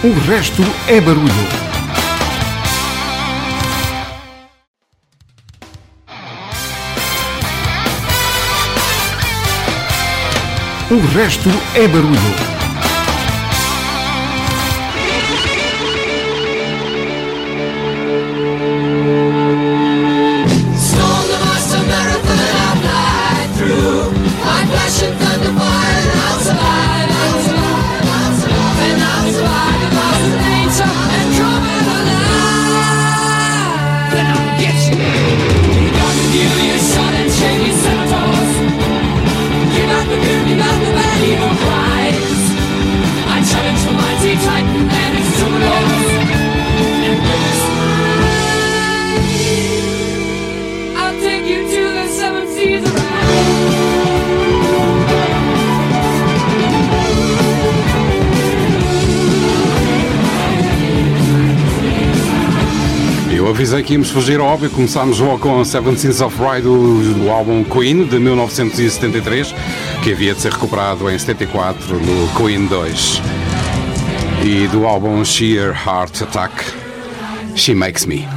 O resto é barulho. O resto é barulho. Que íamos fugir óbvio. Começámos logo com Seven Sins of Ride do, do, álbum Queen de 1973, que havia de ser recuperado em 74 no Queen 2. E do álbum Sheer Heart Attack, She Makes Me.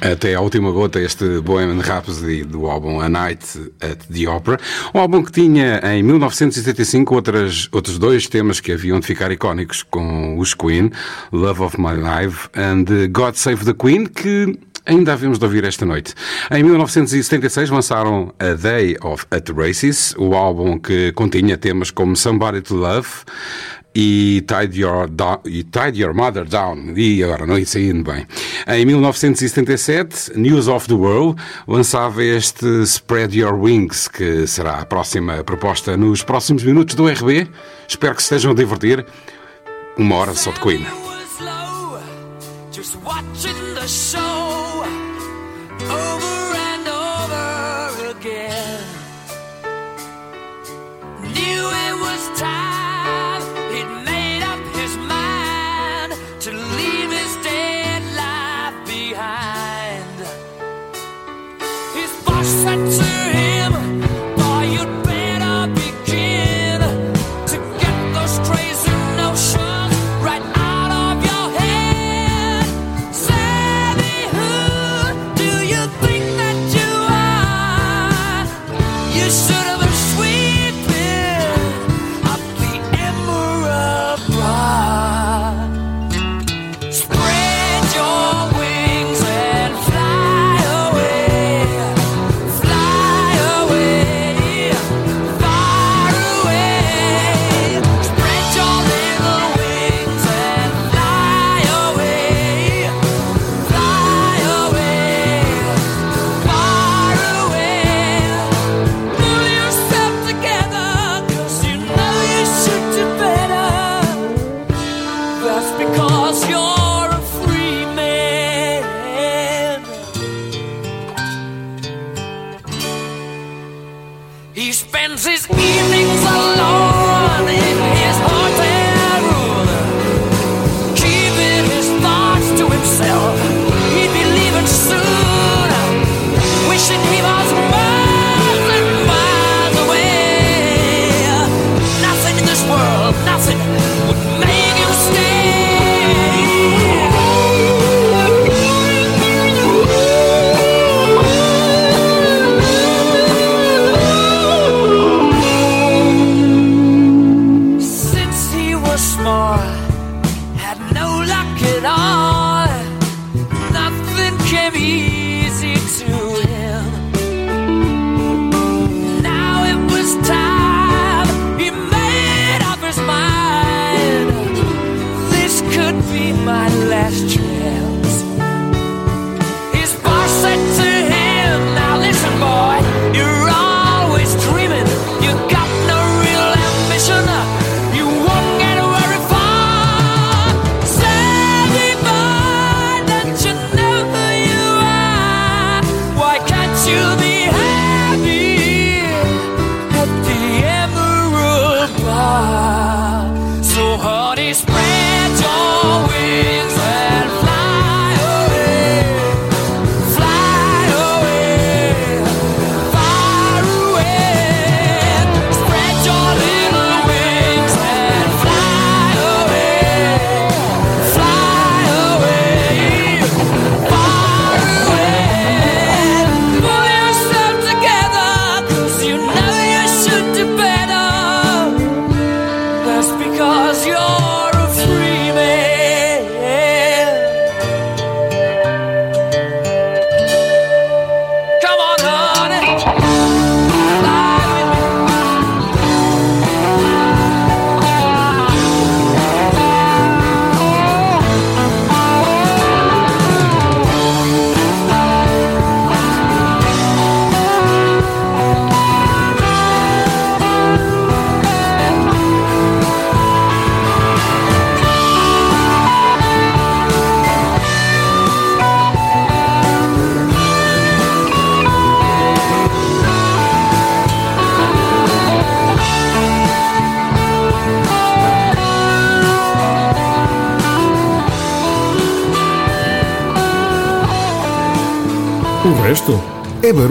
Até à última gota este Bohemian Rhapsody do álbum A Night at the Opera, um álbum que tinha em 1975 outras, outros dois temas que haviam de ficar icónicos com os Queen, Love of My Life and God Save the Queen, que ainda havemos de ouvir esta noite. Em 1976 lançaram A Day of at Races, o álbum que continha temas como Somebody to Love, e Tied Your, e Tied Your Mother Down. E agora não ia saindo bem. Em 1977, News of the World lançava este Spread Your Wings, que será a próxima proposta nos próximos minutos do RB. Espero que se estejam a divertir. Uma hora só de Queen.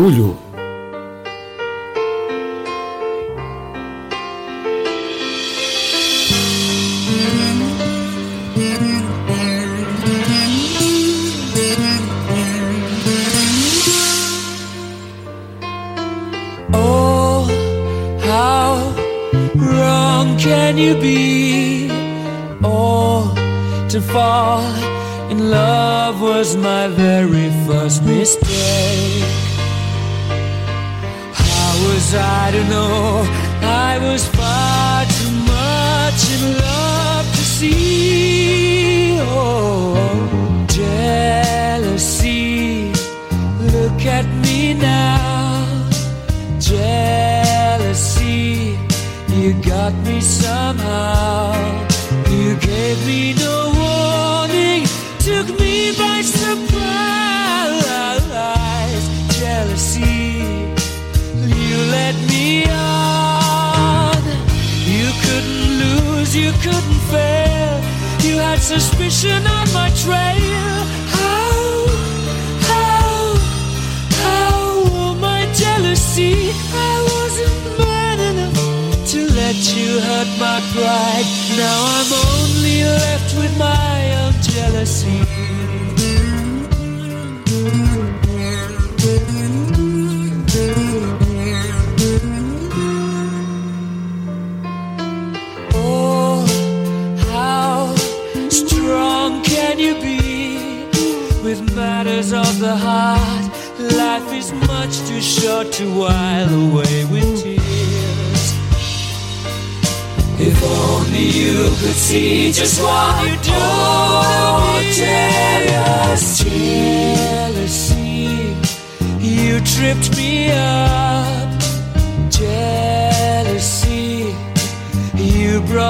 É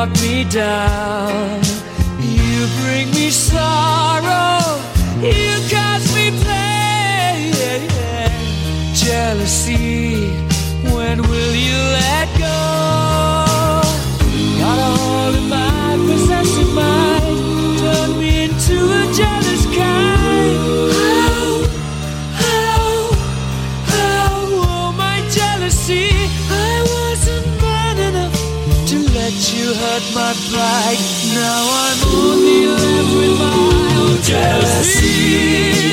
brought me down. You bring me sorrow, you cause me pain, jealousy. my pride. Now I'm only left with my own jealousy.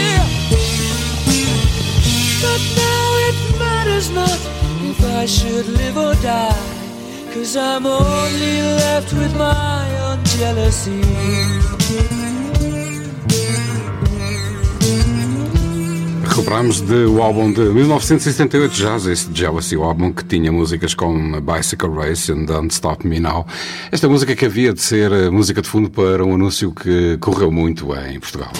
But now it matters not if I should live or die. Cause I'm only left with my own jealousy. Ramos do álbum de 1978 Jazz, esse Jealousy, o álbum que tinha músicas como Bicycle Race and Don't Stop Me Now. Esta música que havia de ser eh, música de fundo para um anúncio que correu muito em Portugal.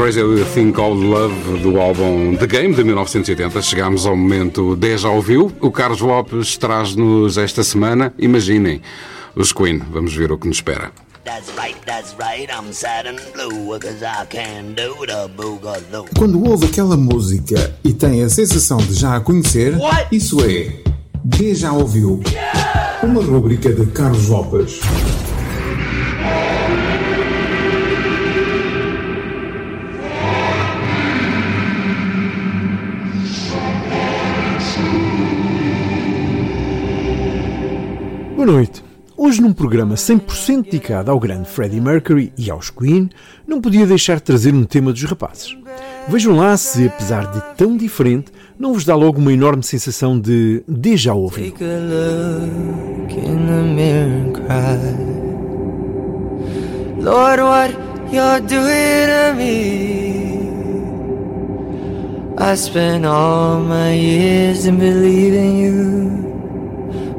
Crazy Thing Called Love do álbum The Game de 1980. Chegámos ao momento 10 já ouviu. O Carlos Lopes traz-nos esta semana, imaginem, os Queen. Vamos ver o que nos espera. Quando ouve aquela música e tem a sensação de já a conhecer, What? isso é D já ouviu. Uma rubrica de Carlos Lopes. Boa noite. Hoje, num programa 100% dedicado ao grande Freddie Mercury e aos Queen, não podia deixar de trazer um tema dos rapazes. Vejam lá se, apesar de tão diferente, não vos dá logo uma enorme sensação de déjà ouvido. Lord, what you're doing to me I spent all my years in believing you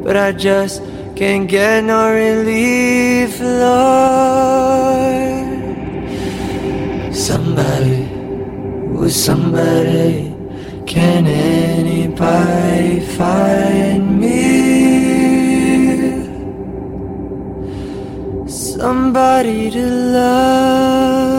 But I just Can't get no relief, Lord. Somebody with somebody. Can anybody find me? Somebody to love.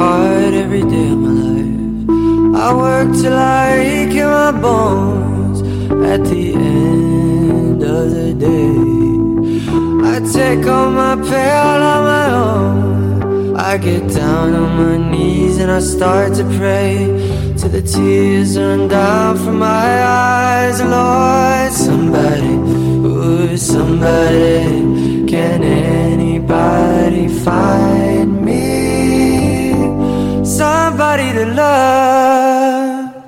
Every day of my life. I work till I ache in my bones at the end of the day. I take all my pain on my own. I get down on my knees and I start to pray till the tears run down from my eyes. Lord, somebody, ooh, somebody, can anybody find me? Somebody to love.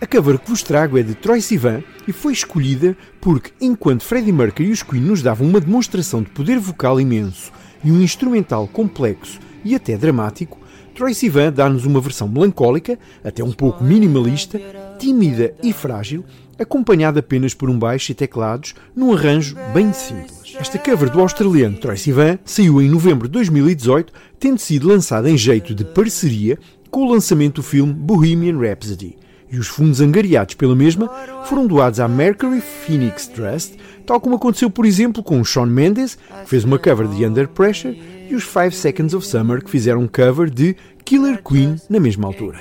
A cover que vos trago é de Troy Sivan e foi escolhida porque, enquanto Freddie Mercury e os Queen nos davam uma demonstração de poder vocal imenso e um instrumental complexo e até dramático, Troy Sivan dá-nos uma versão melancólica, até um pouco minimalista, tímida e frágil, acompanhada apenas por um baixo e teclados, num arranjo bem simples. Esta cover do australiano Troy Sivan saiu em novembro de 2018, tendo sido lançada em jeito de parceria com o lançamento do filme Bohemian Rhapsody. E os fundos angariados pela mesma foram doados à Mercury Phoenix Trust, tal como aconteceu, por exemplo, com o Shawn Mendes, que fez uma cover de Under Pressure, e os Five Seconds of Summer, que fizeram um cover de Killer Queen na mesma altura.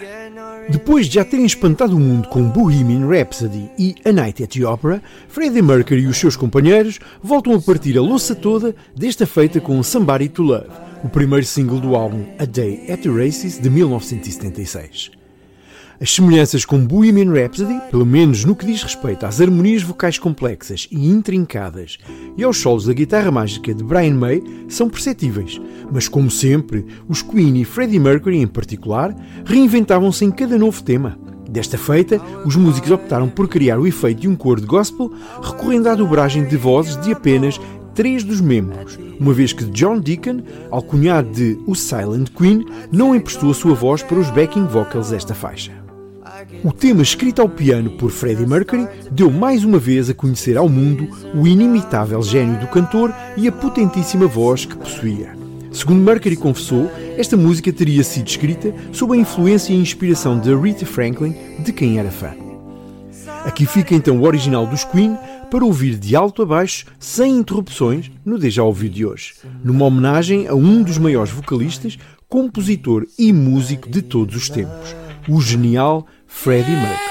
Depois de já terem espantado o mundo com Bohemian Rhapsody e A Night at the Opera, Freddie Mercury e os seus companheiros voltam a partir a louça toda desta feita com Somebody to Love, o primeiro single do álbum A Day at the Races de 1976. As semelhanças com Bohemian Rhapsody, pelo menos no que diz respeito às harmonias vocais complexas e intrincadas e aos solos da guitarra mágica de Brian May, são perceptíveis, mas como sempre, os Queen e Freddie Mercury em particular reinventavam-se em cada novo tema. Desta feita, os músicos optaram por criar o efeito de um coro de gospel, recorrendo à dobragem de vozes de apenas três dos membros, uma vez que John Deacon, alcunhado de O Silent Queen, não emprestou a sua voz para os backing vocals desta faixa. O tema escrito ao piano por Freddie Mercury deu mais uma vez a conhecer ao mundo o inimitável gênio do cantor e a potentíssima voz que possuía. Segundo Mercury confessou, esta música teria sido escrita sob a influência e inspiração de Rita Franklin, de quem era fã. Aqui fica então o original dos Queen para ouvir de alto a baixo, sem interrupções, no Deja Ouviu de hoje, numa homenagem a um dos maiores vocalistas, compositor e músico de todos os tempos, o genial Freddie Mercury.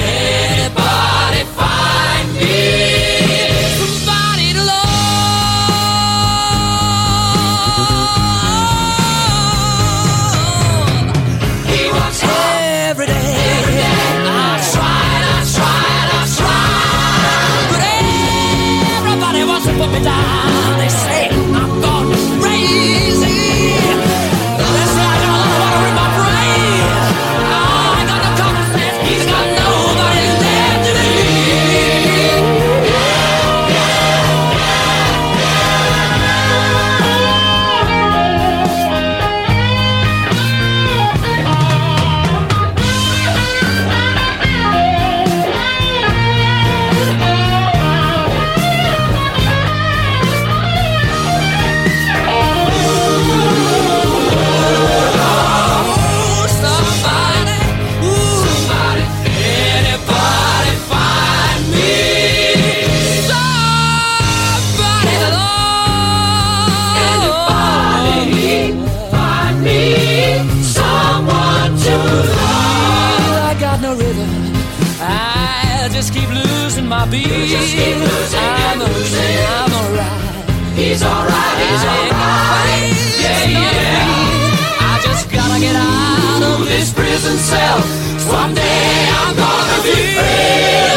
just keep losing my beat. just keep losing I'm okay, I'm alright. He's alright, he's alright. Yeah, yeah. I just gotta get out of this prison cell. Someday I'm gonna be free.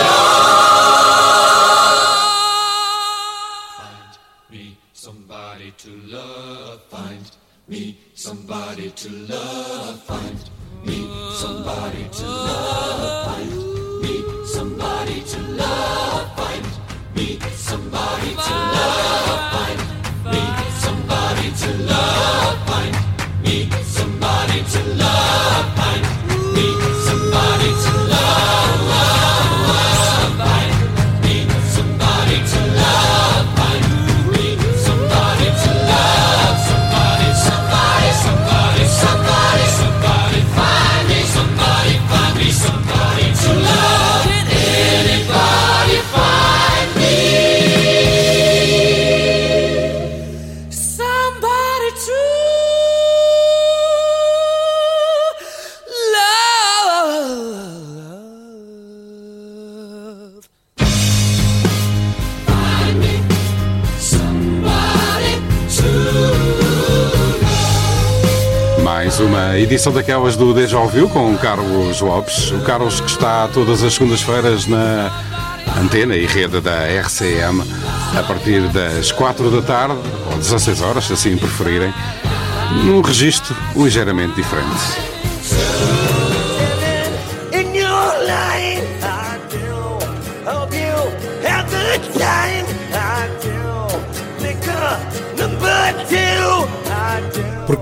Find me somebody to love. Find me somebody to love. Find me somebody to love. Find to love. Edição daquelas do Deja Ouviu com o Carlos Lopes. O Carlos que está todas as segundas-feiras na antena e rede da RCM a partir das 4 da tarde, ou 16 horas, se assim preferirem, num registro ligeiramente diferente.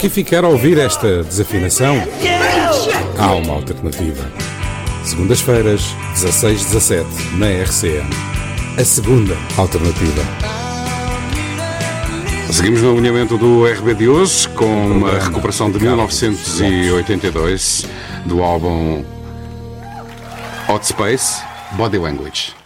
Que ficar a ouvir esta desafinação? Há uma alternativa. Segundas-feiras, 16-17, na RCM. A segunda alternativa. Seguimos no alinhamento do RB de hoje com uma recuperação de 1982 do álbum Hot Space Body Language.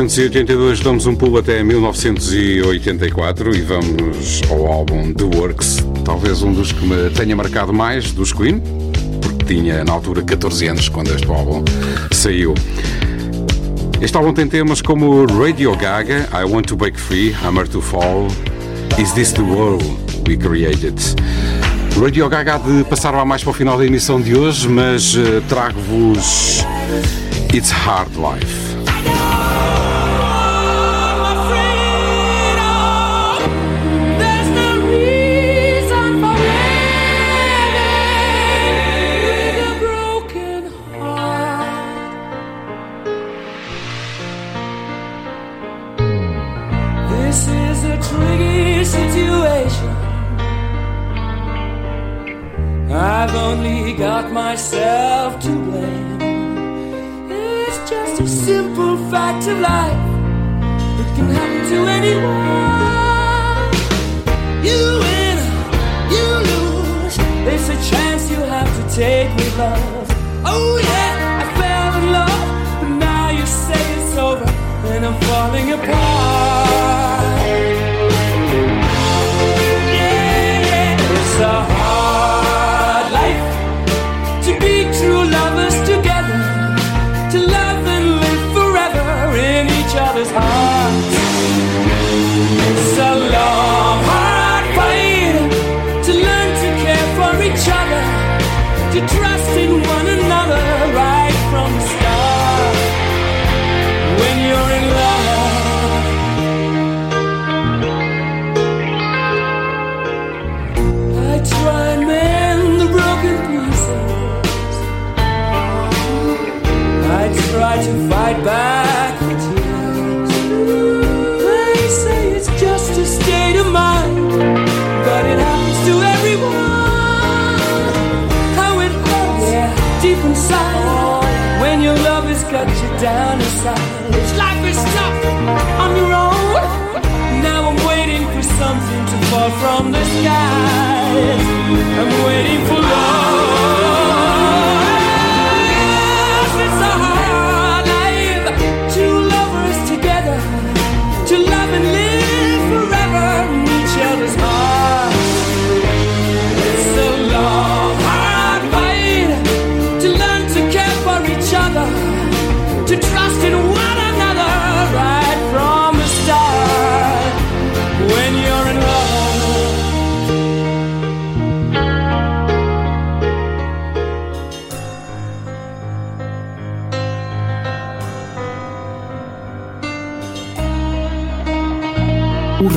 1982 damos um pulo até 1984 e vamos ao álbum The Works, talvez um dos que me tenha marcado mais, dos Queen, porque tinha na altura 14 anos quando este álbum saiu. Este álbum tem temas como Radio Gaga, I Want to Break Free, Hammer to Fall, Is This the World We Created? Radio Gaga de passar mais para o final da emissão de hoje, mas eh, trago-vos It's Hard Life. mistake with love. Oh yeah, I fell in love, but now you say it's over, and I'm falling apart.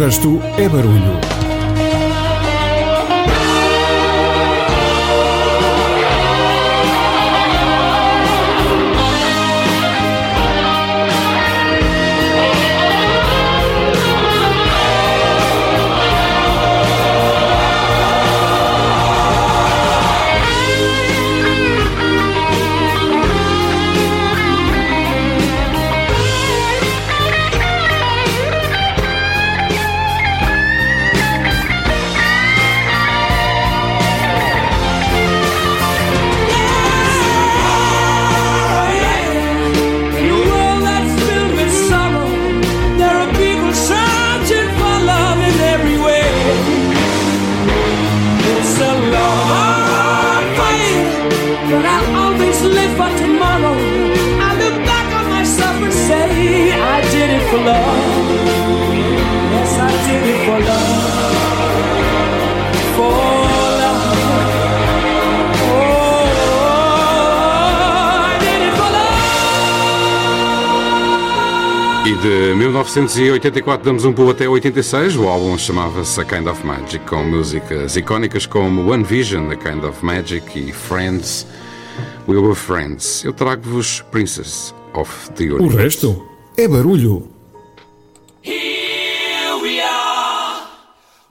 resto é barulho. 1984 damos um pulo até 86. O álbum chamava-se A Kind of Magic, com músicas icónicas como One Vision, A Kind of Magic e Friends. We Were Friends. Eu trago-vos Princess of the Universe. O resto é barulho. Here we are,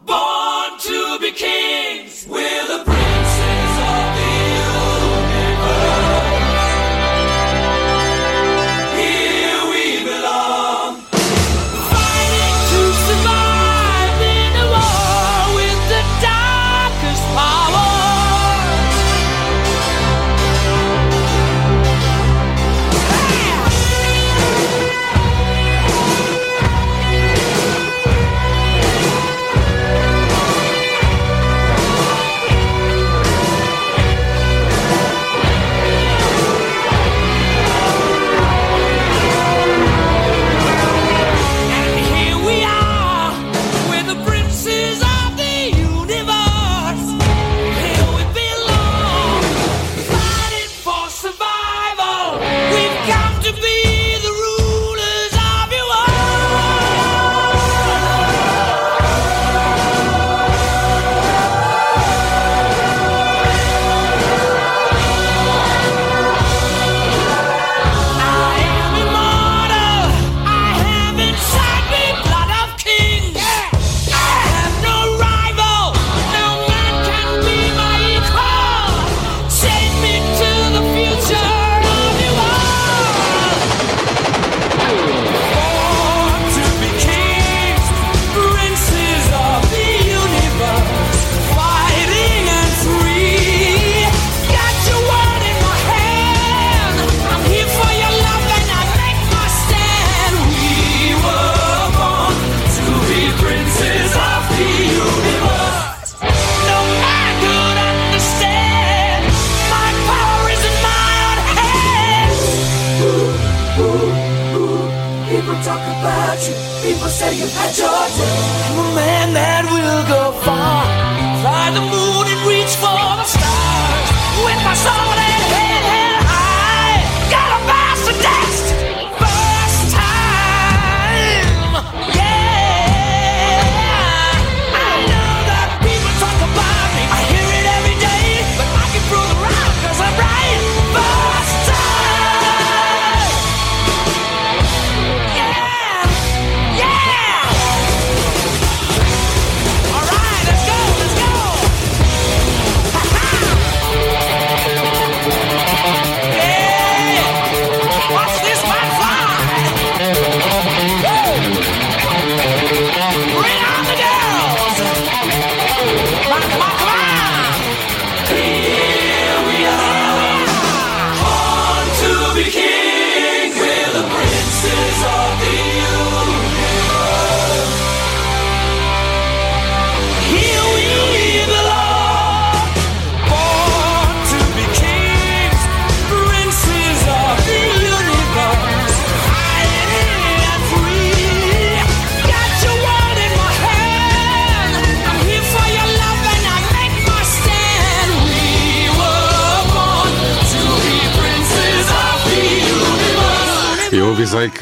born to be king.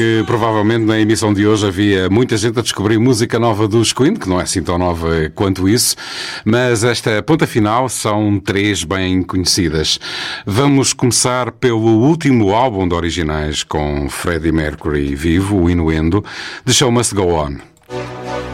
que provavelmente na emissão de hoje havia muita gente a descobrir música nova do Queen, que não é assim tão nova quanto isso, mas esta ponta final são três bem conhecidas. Vamos começar pelo último álbum de originais com Freddie Mercury vivo, o Inuendo, The Show Must Go On.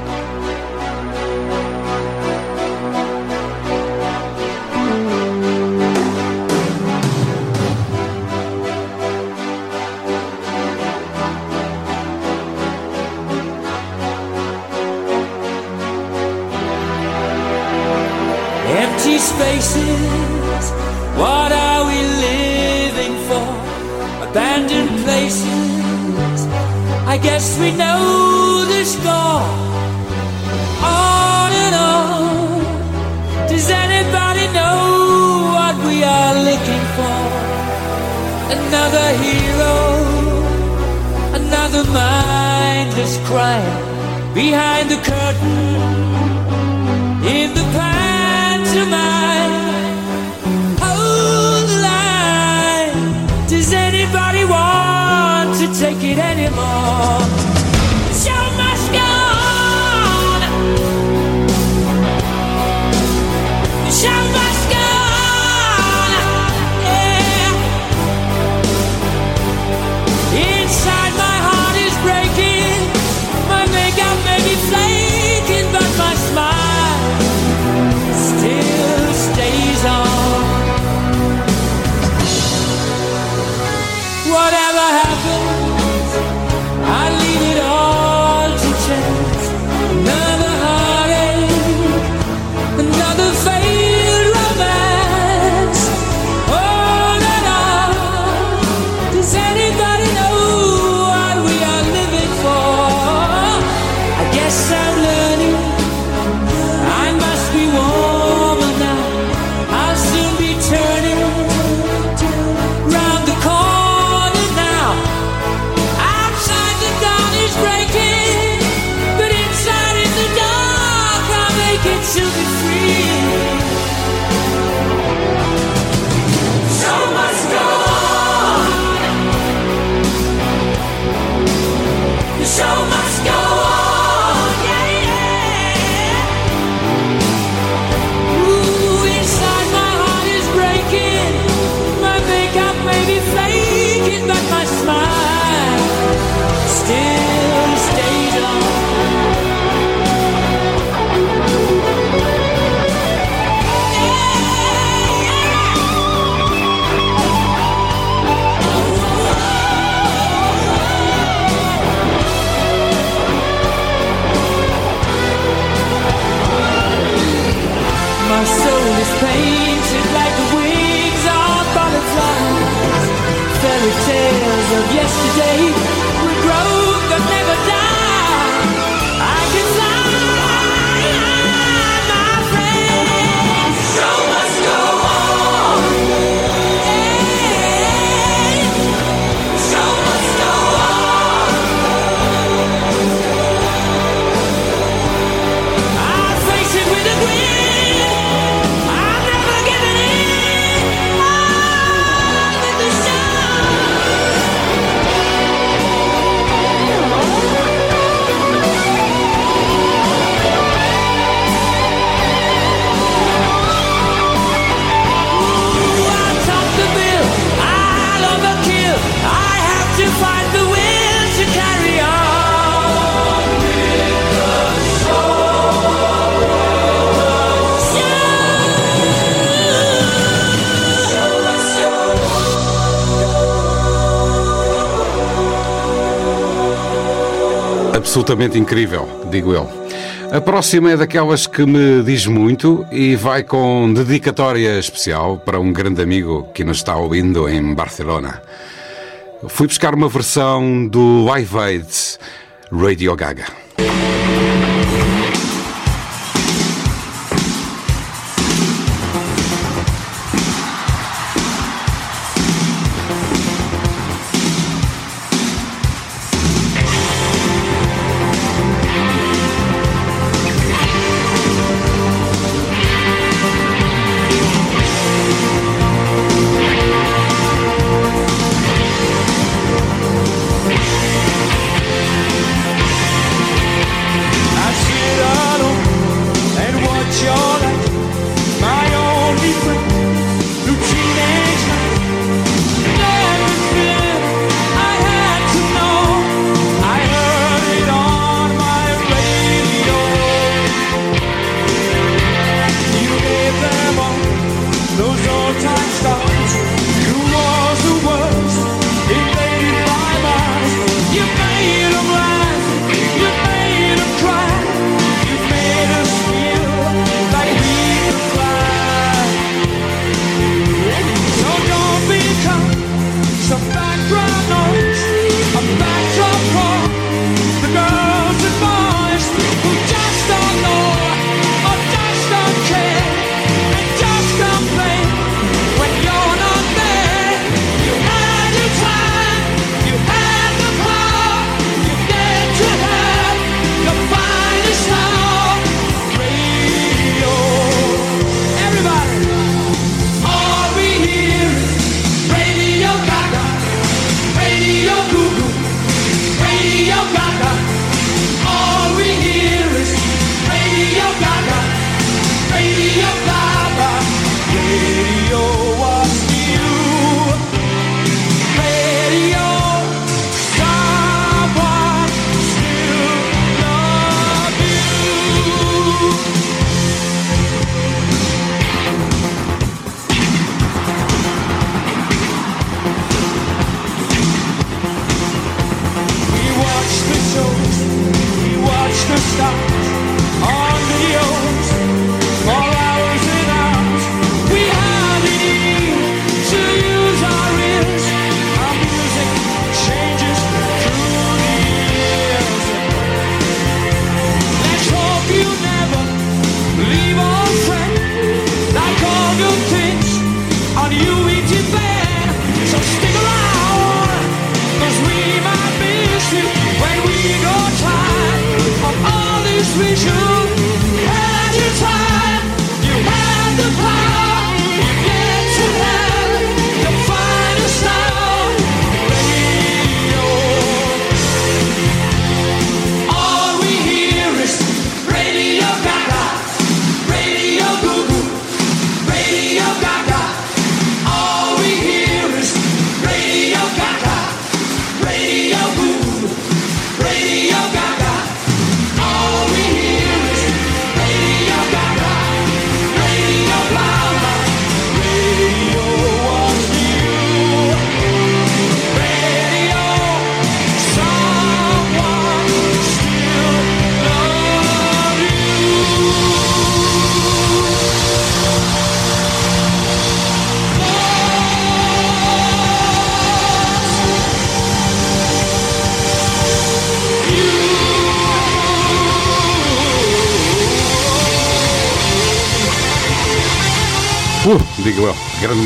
crying behind the curtain. absolutamente incrível, digo eu. A próxima é daquelas que me diz muito e vai com dedicatória especial para um grande amigo que nos está ouvindo em Barcelona. Fui buscar uma versão do Live Aid Radio Gaga.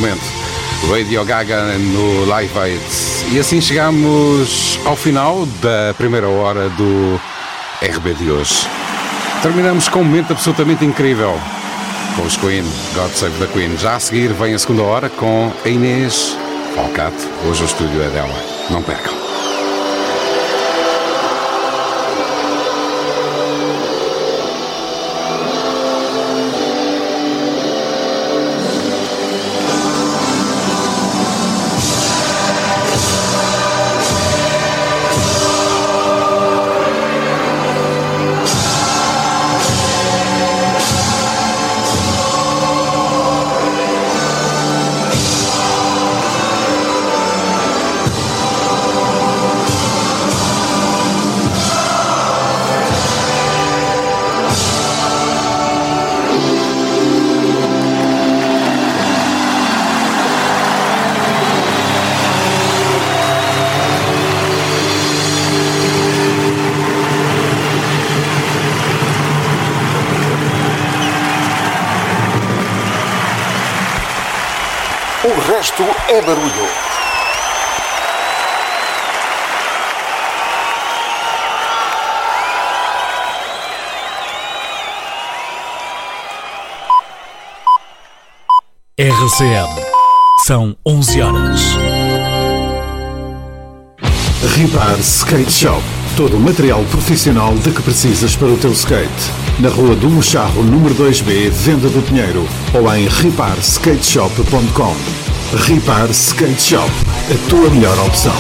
Momento. Radio Gaga no Live Aid. E assim chegamos ao final da primeira hora do RB de hoje. Terminamos com um momento absolutamente incrível com os Queen, God Save the Queen. Já a seguir vem a segunda hora com a Inês Falcato. Hoje o estúdio é dela. Não percam. Ribar Skate Shop. Todo o material profissional de que precisas para o teu skate. Na rua do Mocharro, número 2B, Venda do Pinheiro. Ou em riparskateshop.com. Ripar Skate Shop. A tua melhor opção.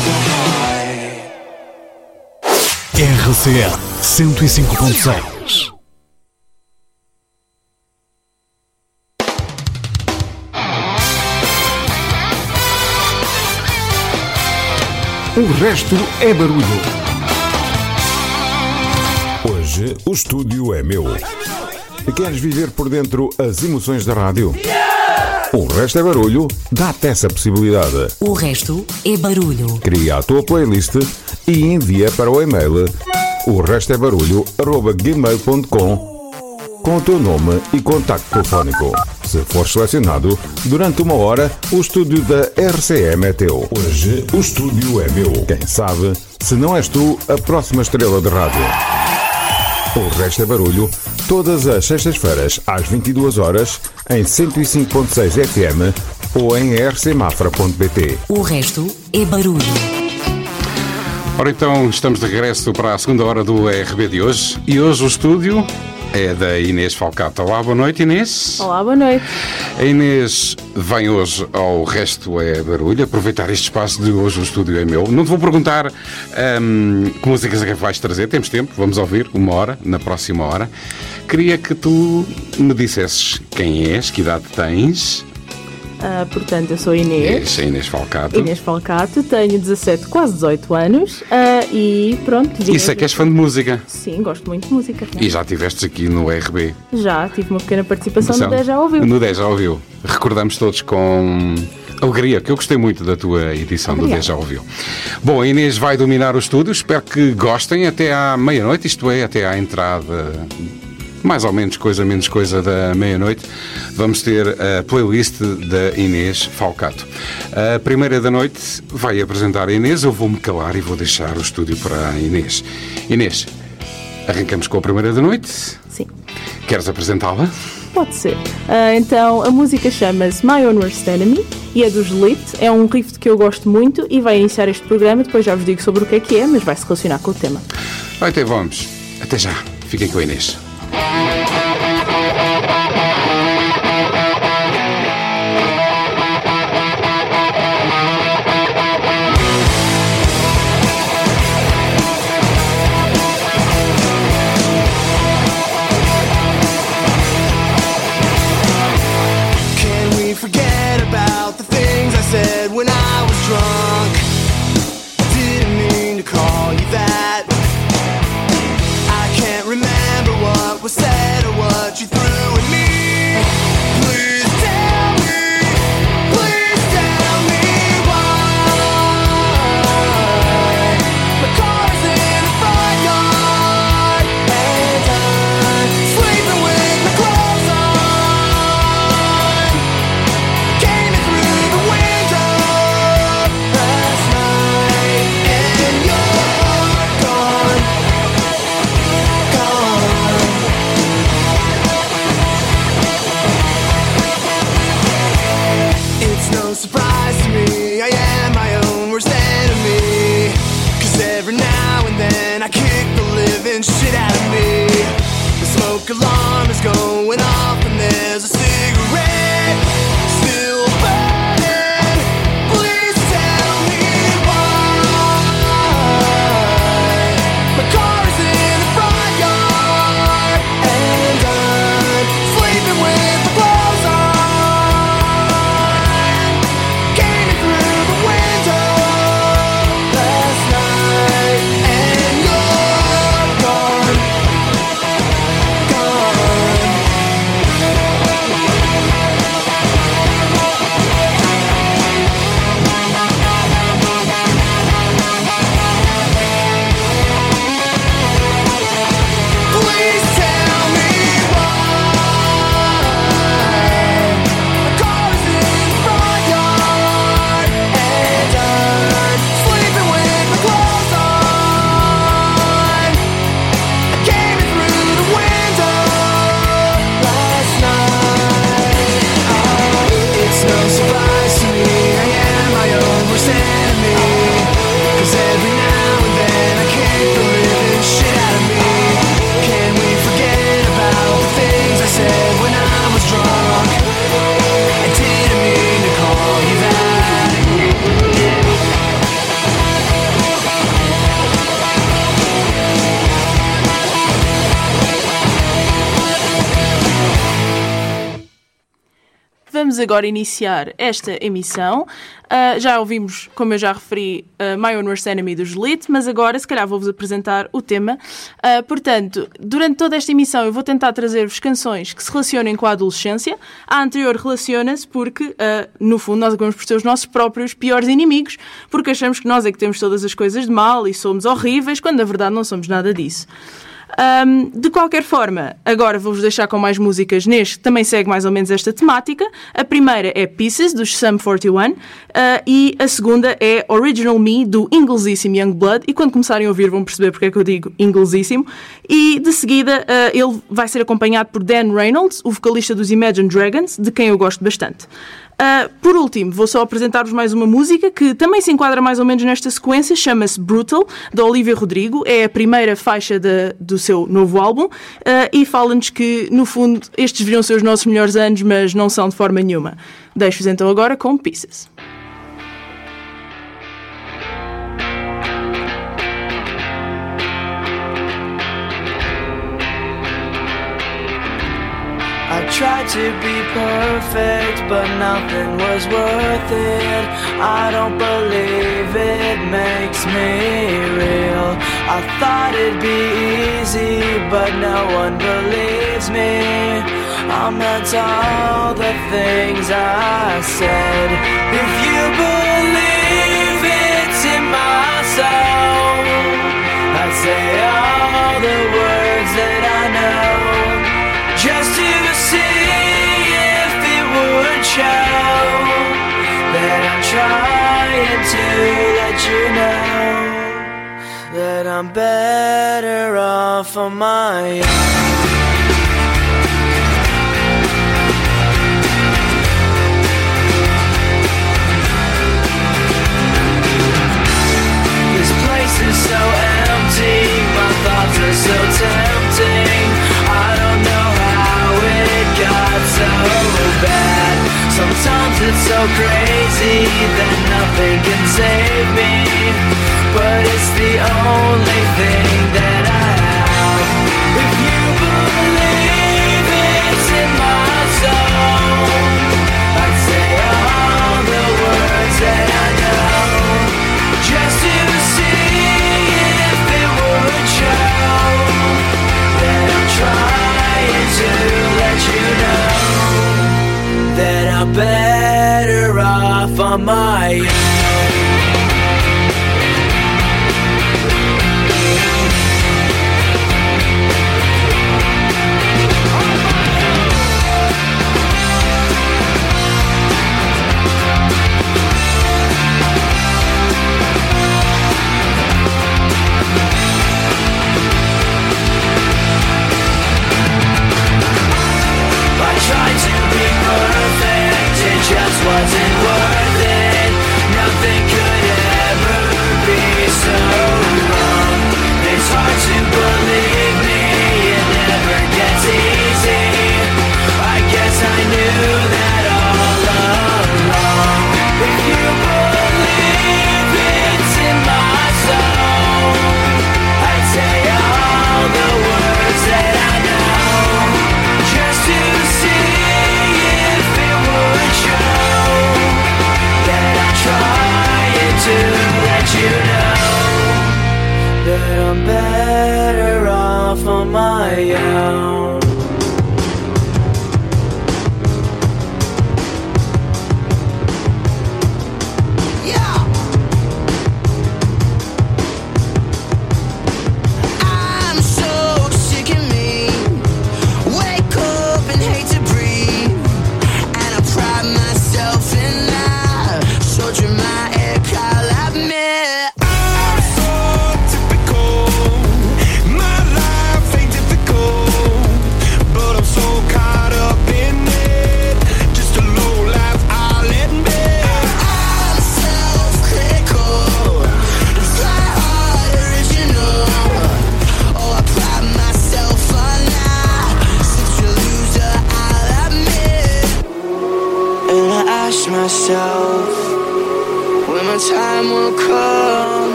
RCM 105.6. O resto é barulho. Hoje o estúdio é meu. Queres viver por dentro as emoções da rádio? O resto é barulho. Dá-te essa possibilidade. O resto é barulho. Cria a tua playlist e envia para o e-mail o resto é barulho com o teu nome e contacto telefónico. Se for selecionado, durante uma hora, o estúdio da RCM é teu. Hoje o estúdio é meu. Quem sabe, se não és tu, a próxima estrela de rádio. O resto é barulho, todas as sextas-feiras, às 22 horas, em 105.6 FM ou em rcmafra.pt. O resto é barulho. Ora então, estamos de regresso para a segunda hora do RB de hoje e hoje o estúdio é da Inês Falcato. Olá, boa noite Inês. Olá, boa noite. A Inês vem hoje ao Resto é Barulho, aproveitar este espaço de hoje o estúdio é meu. Não te vou perguntar hum, que músicas é que vais trazer, temos tempo, vamos ouvir uma hora, na próxima hora. Queria que tu me dissesses quem és, que idade tens. Ah, portanto, eu sou a Inês. A Inês Falcato. Inês Falcato, tenho 17, quase 18 anos ah, e pronto. Isso é que és fã de música. Sim, gosto muito de música. E já estiveste aqui no RB. Já, tive uma pequena participação no São- 10 já ouviu. No 10 já ouviu. Recordamos todos com alegria, que eu gostei muito da tua edição do Obrigada. 10 já ouviu. Bom, a Inês vai dominar o estúdio, espero que gostem até à meia-noite, isto é, até à entrada. Mais ou menos coisa, menos coisa da meia-noite, vamos ter a playlist da Inês Falcato. A primeira da noite vai apresentar a Inês, eu vou-me calar e vou deixar o estúdio para a Inês. Inês, arrancamos com a primeira da noite. Sim. Queres apresentá-la? Pode ser. Ah, então, a música chama-se My Own Worst Enemy e é dos Lit. É um riff que eu gosto muito e vai iniciar este programa. Depois já vos digo sobre o que é que é, mas vai se relacionar com o tema. Até vamos. Até já. Fiquem com a Inês. Agora iniciar esta emissão. Ah, já ouvimos, como eu já referi, uh, My Own Worst Enemy dos Elite, mas agora, se calhar, vou-vos apresentar o tema. Ah, portanto, durante toda esta emissão, eu vou tentar trazer-vos canções que se relacionem com a adolescência. A anterior relaciona-se porque, no fundo, nós acabamos por ser os nossos próprios piores inimigos, porque achamos que nós é que temos todas as coisas de mal e somos horríveis, quando na verdade não somos nada disso. Ahm, de qualquer forma, agora vou-vos deixar com mais músicas neste, também segue mais ou menos esta temática. A primeira é Pieces, dos Sum 41, ah, e a segunda é Original Me, do inglesíssimo Youngblood. E quando começarem a ouvir vão perceber porque é que eu digo inglesíssimo. E de seguida ah, ele vai ser acompanhado por Dan Reynolds, o vocalista dos Imagine Dragons, de quem eu gosto bastante. Ah, por último, vou só apresentar-vos mais uma música que também se enquadra mais ou menos nesta sequência, chama-se Brutal, da Olivia Rodrigo. É a primeira faixa da- do seu novo álbum ah, e fala-nos que, no fundo, estes deveriam ser os nossos melhores anos, mas não são de forma nenhuma. Deixo-vos então agora com Pieces. tried to be perfect, but nothing was worth it. I don't believe it makes me real. I thought it'd be easy, but no one believes me. I'm meant all the things I said. If you believe it's in my soul, I say. show that I'm trying to let you know that I'm better off on my own. it so crazy that nothing can save me. But it's the only thing that I have. If you believe I'm better off on my own. wasn't worth I am.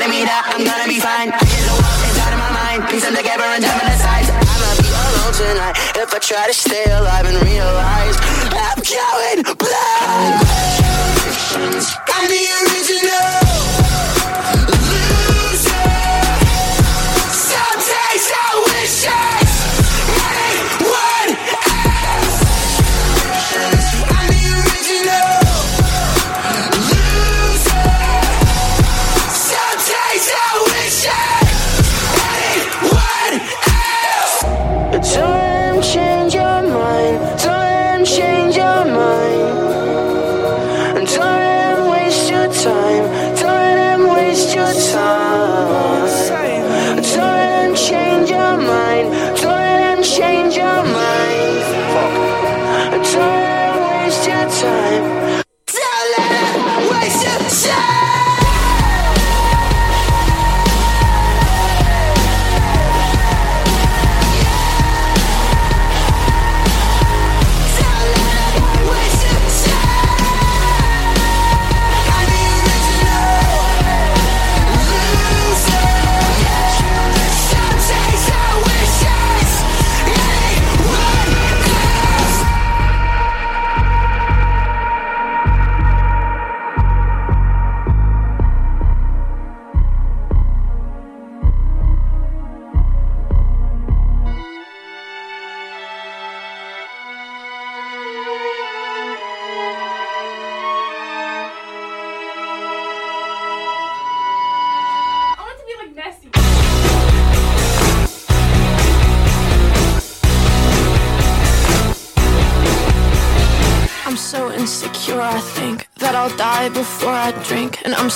telling me that I'm gonna be fine. I get lost inside of my mind, piecing together and jumping the sides. I might be alone tonight if I try to stay alive and realize I'm going blind. I'm the original.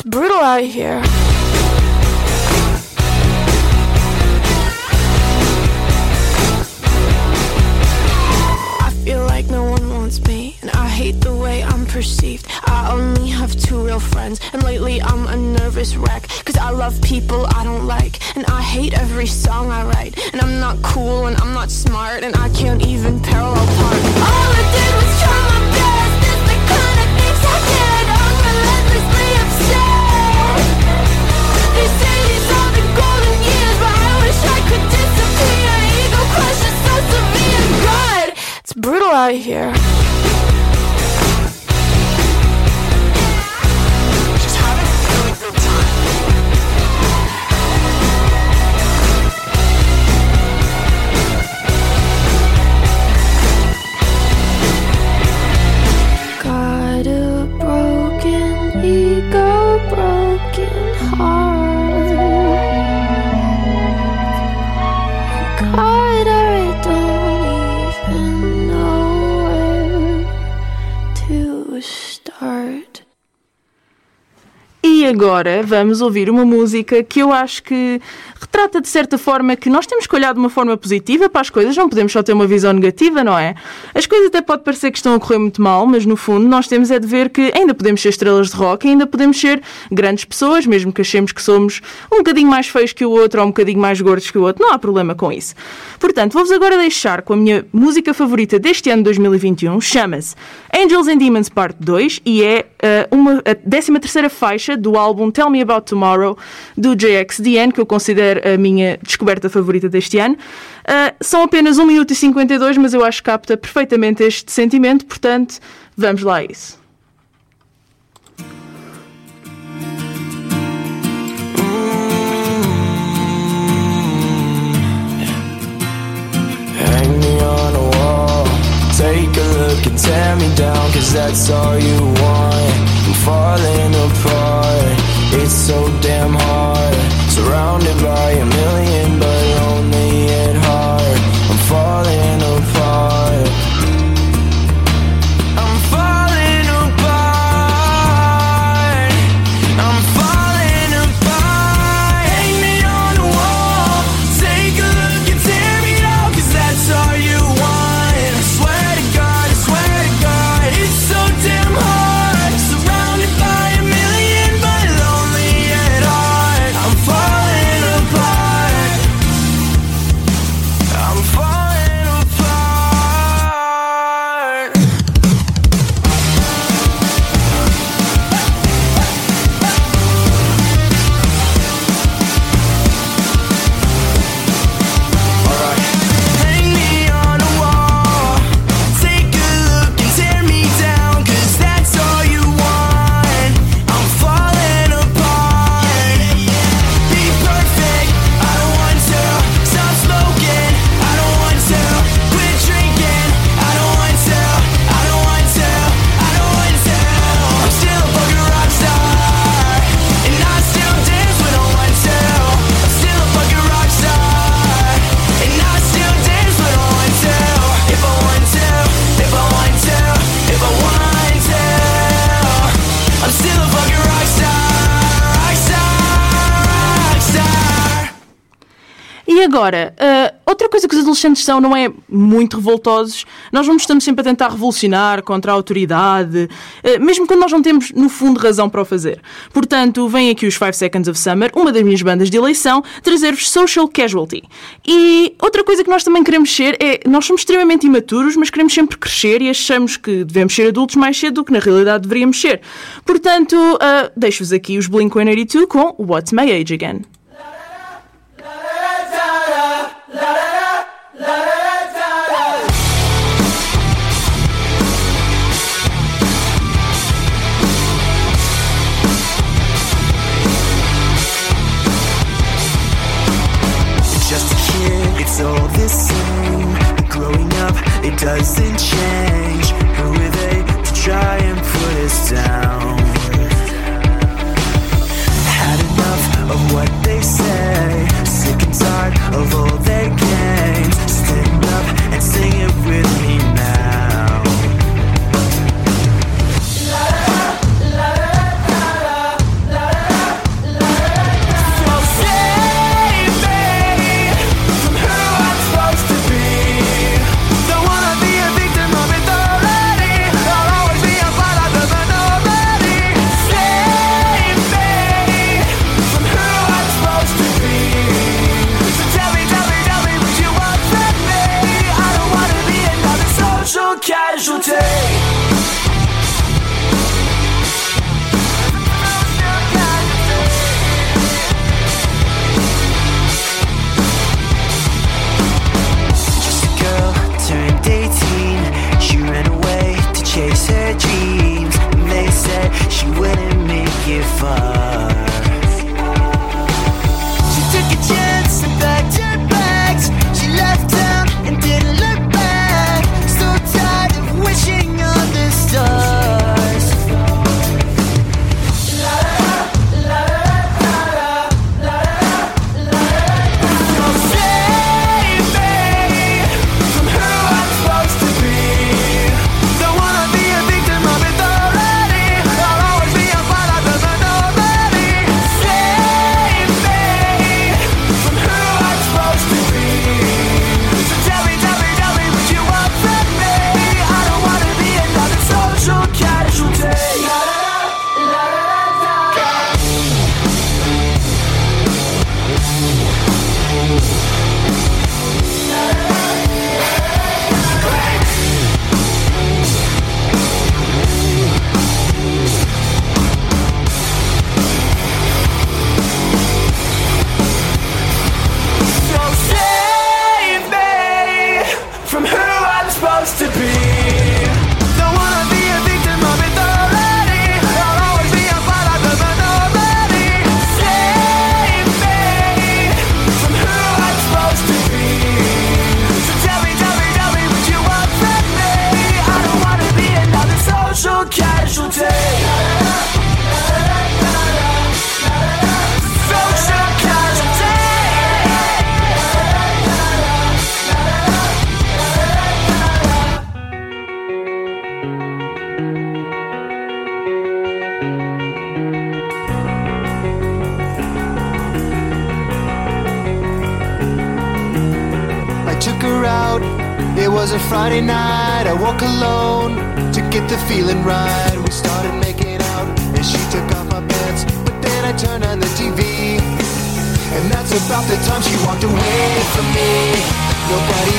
it's brutal out here. I feel like no one wants me, and I hate the way I'm perceived. I only have two real friends, and lately I'm a nervous wreck. Cause I love people I don't like, and I hate every song I write. And I'm not cool, and I'm not smart, and I can't even parallel park. All I did was try it's brutal out here. Agora vamos ouvir uma música que eu acho que retrata de certa forma que nós temos que olhar de uma forma positiva para as coisas, não podemos só ter uma visão negativa, não é? As coisas até pode parecer que estão a correr muito mal, mas no fundo nós temos é de ver que ainda podemos ser estrelas de rock, ainda podemos ser grandes pessoas, mesmo que achemos que somos um bocadinho mais feios que o outro ou um bocadinho mais gordos que o outro, não há problema com isso. Portanto, vou-vos agora deixar com a minha música favorita deste ano 2021, chama-se Angels and Demons Part 2 e é eh, uma, a 13 terceira faixa do álbum Tell Me About Tomorrow do JXDN, que eu considero a minha descoberta favorita deste ano. Uh, são apenas 1 minuto e 52, mas eu acho que capta perfeitamente este sentimento, portanto, vamos lá a isso. Take a look and tear me down, cause that's all you want. I'm falling apart. It's so damn hard. Surrounded by a million, agora, ah, outra coisa que os adolescentes são não é muito revoltosos. Nós vamos estamos sempre a tentar revolucionar contra a autoridade, eh, mesmo quando nós não temos, no fundo, razão para o fazer. Portanto, vem aqui os 5 Seconds of Summer, uma das minhas bandas de eleição, trazer-vos Social Casualty. E outra coisa que nós também queremos ser é, nós somos extremamente imaturos, mas queremos sempre crescer e achamos que devemos ser adultos mais cedo do que na realidade deveríamos ser. Portanto, ah, deixo-vos aqui os Blink-182 com What's My Age Again.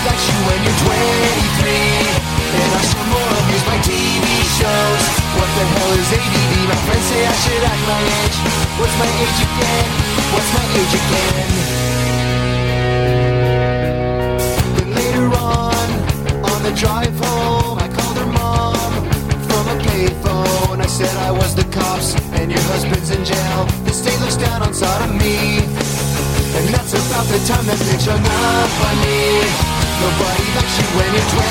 Likes you when you're 23. And I still more abuse my TV shows. What the hell is ADD? My friends say I should act my age. What's my age again? What's my age again? Then later on, on the drive home, I called her mom from a payphone. I said I was the cops and your husband's in jail. The state looks down on sodomy. And that's about the time that bitch hung up on me. Nobody likes you when you're 23.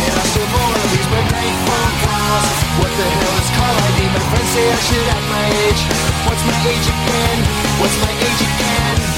And I still wanna lose my bank phone calls. What the hell is call ID? My friends say I should act my age. What's my age again? What's my age again?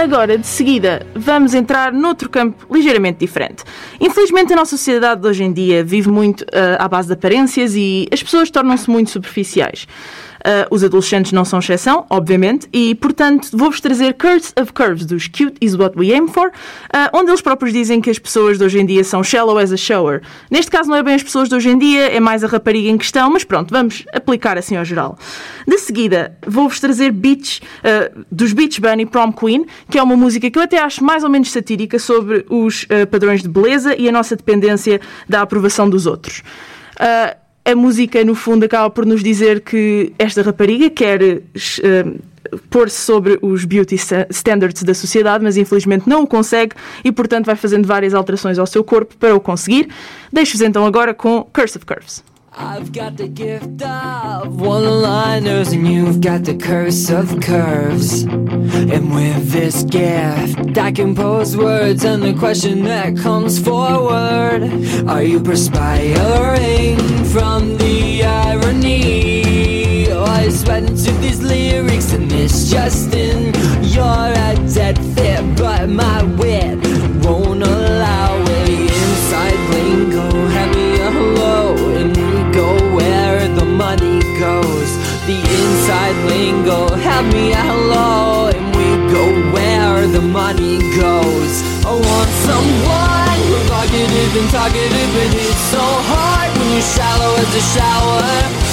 Agora, de seguida, vamos entrar noutro campo ligeiramente diferente. Infelizmente, a nossa sociedade de hoje em dia vive muito ah, à base de aparências e as pessoas tornam-se muito superficiais. Ah, os adolescentes não são exceção, obviamente, e, portanto, vou-vos trazer Curse of Curves dos Cute is What We Aim For, ah, onde eles próprios dizem que as pessoas de hoje em dia são shallow as a shower. Neste caso, não é bem as pessoas de hoje em dia, é mais a rapariga em questão, mas pronto, vamos aplicar assim ao geral. De seguida, vou-vos trazer Beach, ah, dos Beach Bunny Prom Queen, que é uma música que eu até acho mais ou menos satírica sobre os padrões de beleza e a nossa dependência da aprovação dos outros. Ah, a música, no fundo, acaba por nos dizer que esta rapariga quer eh, pôr-se sobre os beauty sta- standards da sociedade, mas infelizmente não o consegue e, portanto, vai fazendo várias alterações ao seu corpo para o conseguir. Deixo-vos então agora com Curse of Curves. I've got the gift of one-liners and you've got the curse of curves. And with this gift, I can pose words and the question that comes forward. Are you perspiring from the irony? Oh, or is sweating to these lyrics and misjusting? You're I want someone provocative and talkative, but it's so hard when you're shallow as a shower.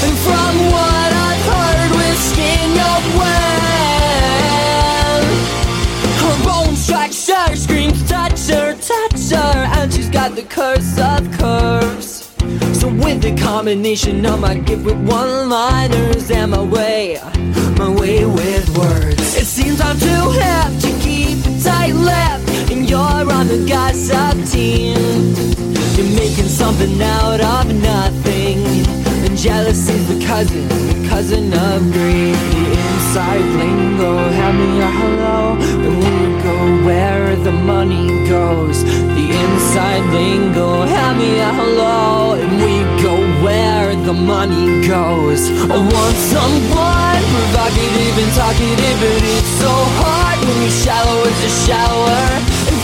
And from what I've heard, whiskey in your well. Her bone strikes her, screams touch her, touch her, and she's got the curse of curves. So with the combination of my gift with one-liners and my way, my way with words, it seems I'm too hip to keep a tight lip, you're on the gossip team. You're making something out of nothing, and jealousy's the cousin, the cousin of greed. The inside lingo, have me a hello, and we go where the money goes. The inside lingo, have me a hello, and we go where the money goes. I want someone provocative and talkative, but it's so hard when you're shallow as a shower.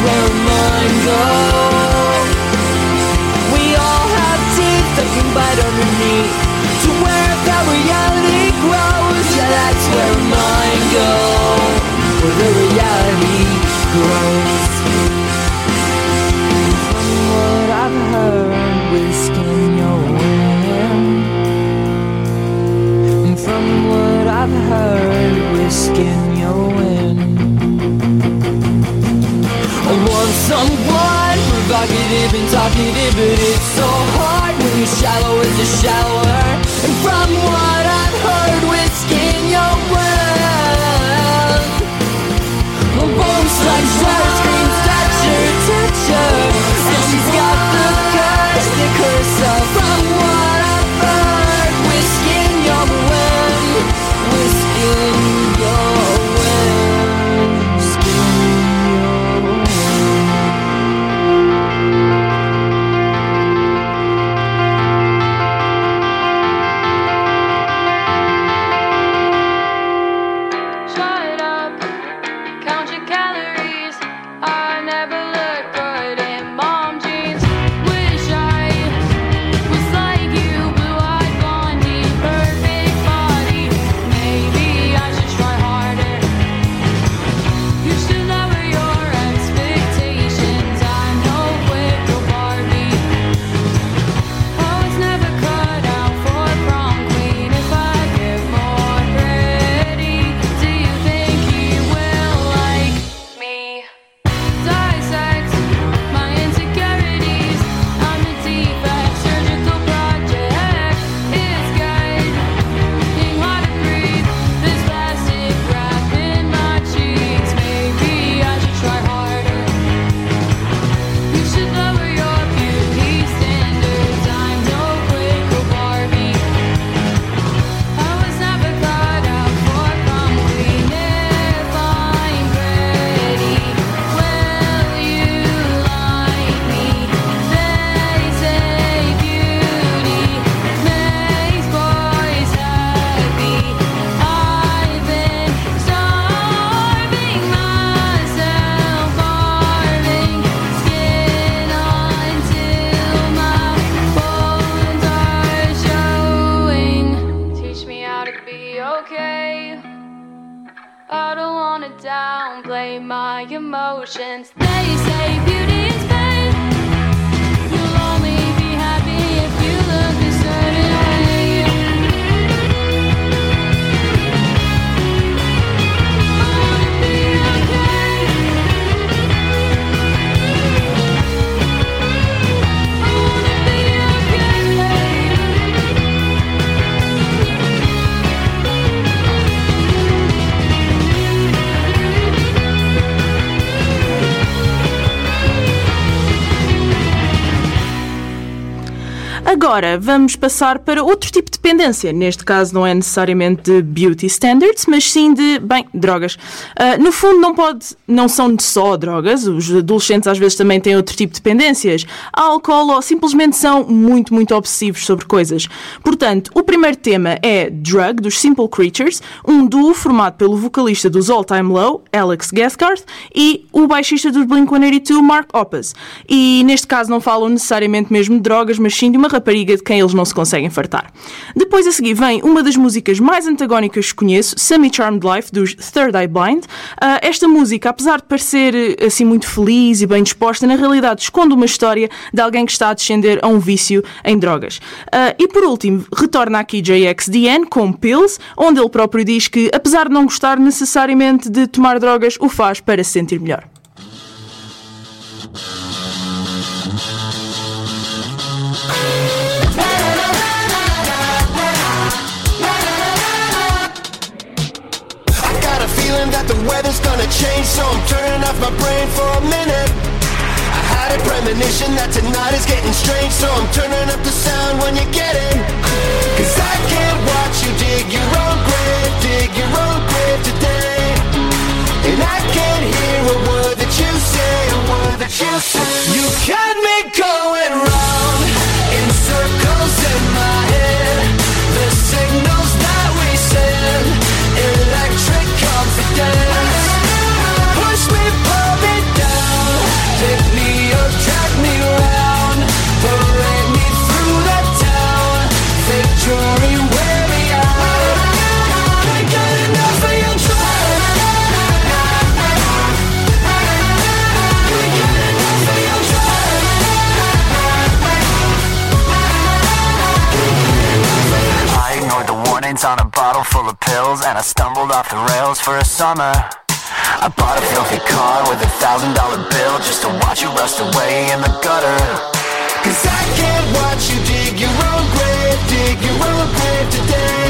where mine go We all have teeth that can bite underneath. To where that reality grows Yeah, that's where mine go Where the reality grows. From what I've heard, whiskey in your wind And From what I've heard, whiskey provocative and talkative, but it's so hard when you're shallow as a shower. And from what I've heard, whiskey in your well. My bones like her, Agora vamos passar para outro tipo de dependência. Neste caso não é necessariamente de beauty standards, mas sim de, bem, drogas. Ah, no fundo não pode, não são só drogas, os adolescentes às vezes também têm outro tipo de dependências. Álcool ou simplesmente são muito, muito obsessivos sobre coisas. Portanto, o primeiro tema é Drug, dos Simple Creatures, um duo formado pelo vocalista dos All Time Low, Alex Gaskarth, e o baixista dos Blink-182, Mark Hoppus. E neste caso não falam necessariamente mesmo de drogas, mas sim de uma rapariga de quem eles não se conseguem fartar. Depois a seguir vem uma das músicas mais antagónicas que conheço, Semi Charmed Life, dos Third Eye Blind. Ah, esta música, apesar de parecer eh, assim muito feliz e bem disposta, na realidade esconde uma história de alguém que está a descender a um vício em drogas. Ah, e por último, retorna aqui JXDN com Pills, onde ele próprio diz que, apesar de não gostar necessariamente de tomar drogas, o faz para se sentir melhor. I weather's change, so I'm turning off my brain for a minute. I had a premonition that tonight is getting strange, so I'm turning up the sound when you get in. Cause I can't watch you dig your own grave, dig your own grave today. And I can't hear a word that you say, a word that you say. You got me going round in circles in my head. The signals the on a bottle full of pills And I stumbled off the rails for a summer I bought a filthy car with a thousand dollar bill Just to watch you rust away in the gutter Cause I can't watch you dig your own grave, dig your own grave today.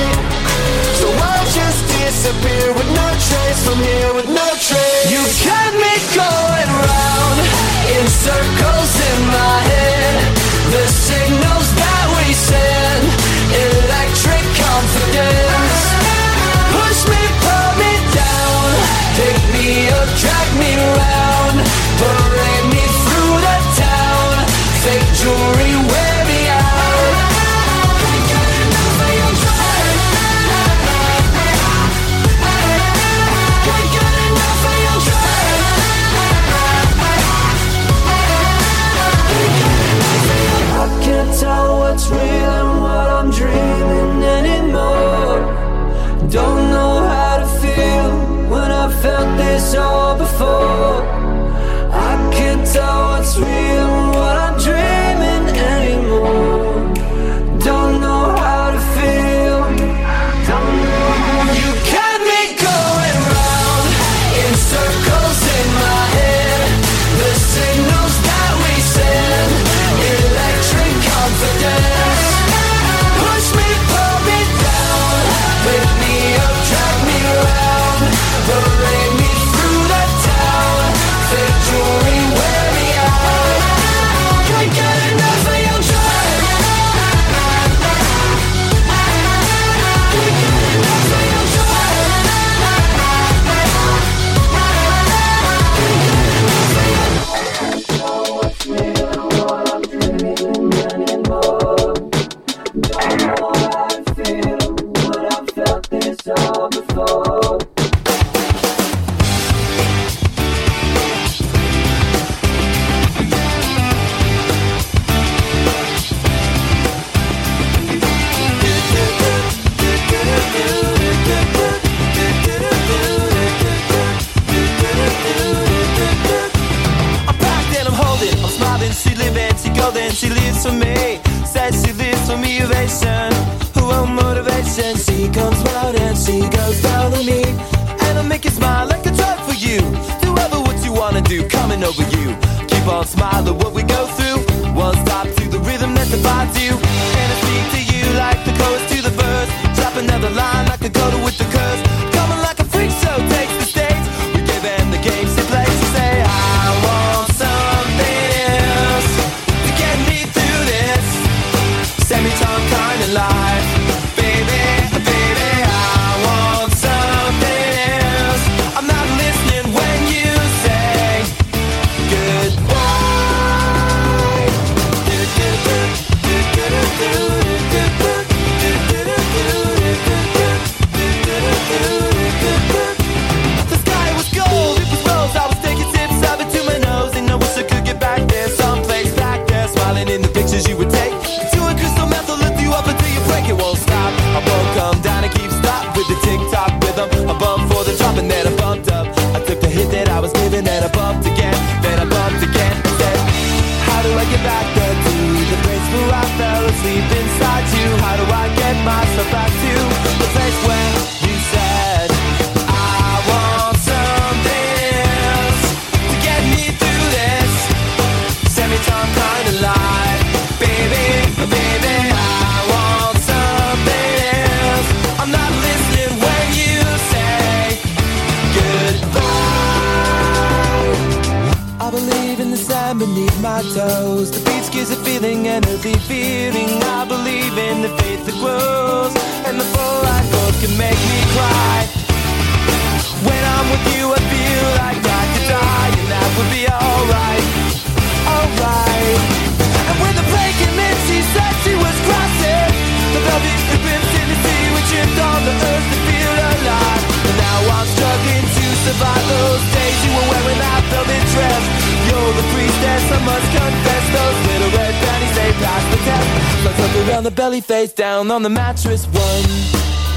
belly face down on the mattress. One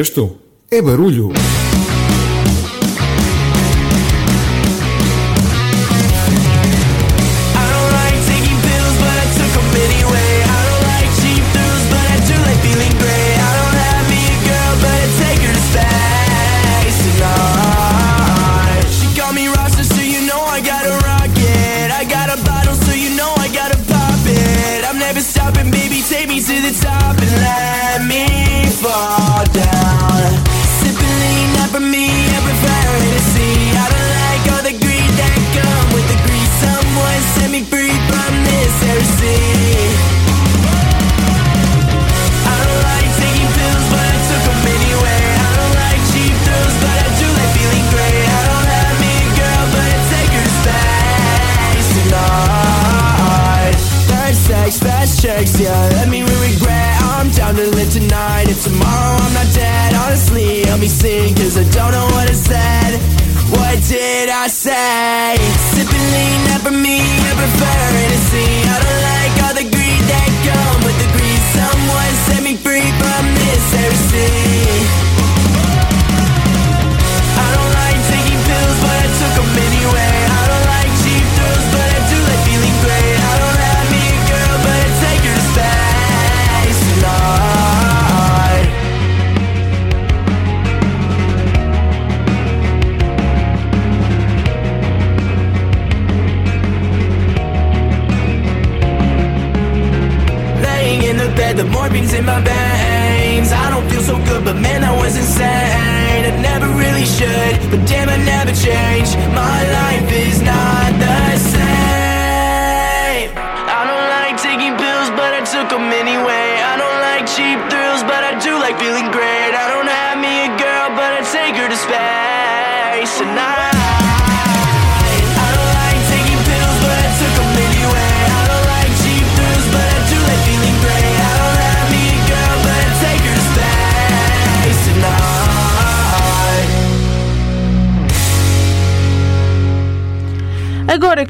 resto é barulho. Yeah.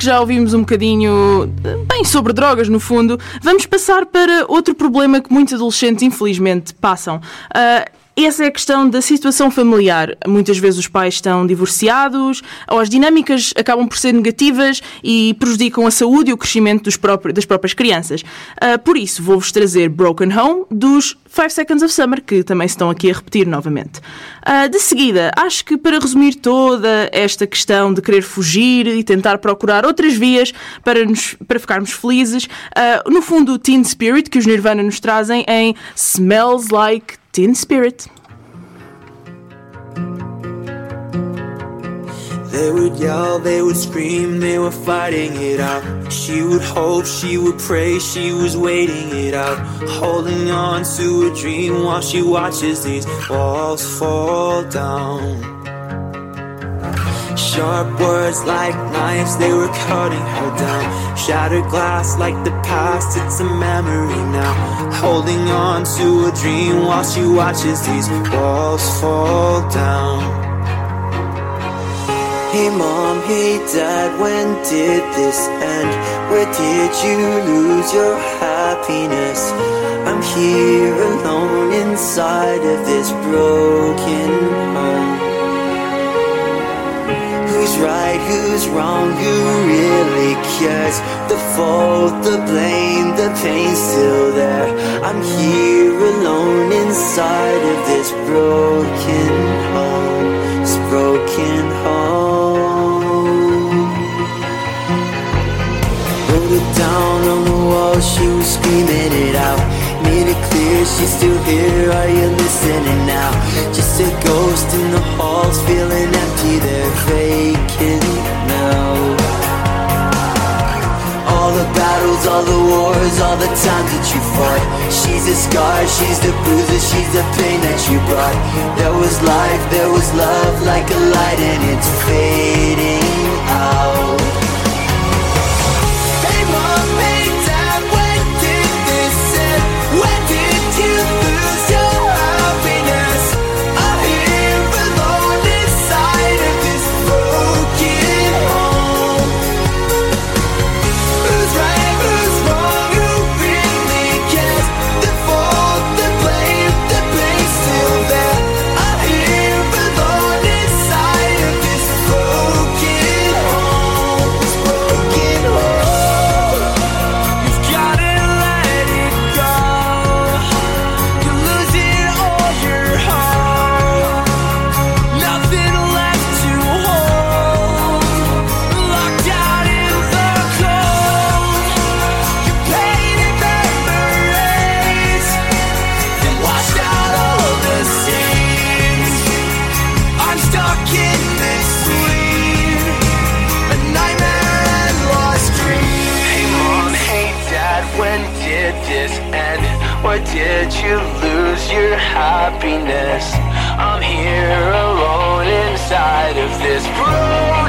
Que já ouvimos um bocadinho, eh, bem, sobre drogas, no fundo, vamos passar para outro problema que muitos adolescentes, infelizmente, passam. Ah, essa é a questão da situação familiar. Muitas vezes os pais estão divorciados, ou as dinâmicas acabam por ser negativas e prejudicam a saúde e o crescimento próprios- das próprias crianças. Ah, por isso, vou-vos trazer Broken Home dos 5 Seconds of Summer, que também estão aqui a repetir novamente. Ah, de seguida, acho que para resumir toda esta questão de querer fugir e tentar procurar outras vias para, nos, para ficarmos felizes, ah, no fundo, o Teen Spirit que os Nirvana nos trazem em Smells Like Teen Spirit. They would yell, they would scream, they were fighting it out. She would hope, she would pray, she was waiting it out. Holding on to a dream while she watches these walls fall down. Sharp words like knives, they were cutting her down. Shattered glass like the past, it's a memory now. Holding on to a dream while she watches these walls fall down. Hey mom, hey dad, when did this end? Where did you lose your happiness? I'm here alone inside of this broken home. Right, who's wrong, who really cares? The fault, the blame, the pain's still there. I'm here alone inside of this broken home. This broken home. Wrote it down on the wall, she was screaming it out. Made it clear she's still here, are you listening now? Just a ghost in the halls, feeling empty, they're vacant all the wars, all the times that you fought. She's a scar, she's the bruises, she's the pain that you brought. There was life, there was love, like a light, and it's fading out. Happiness? I'm here alone inside of this broken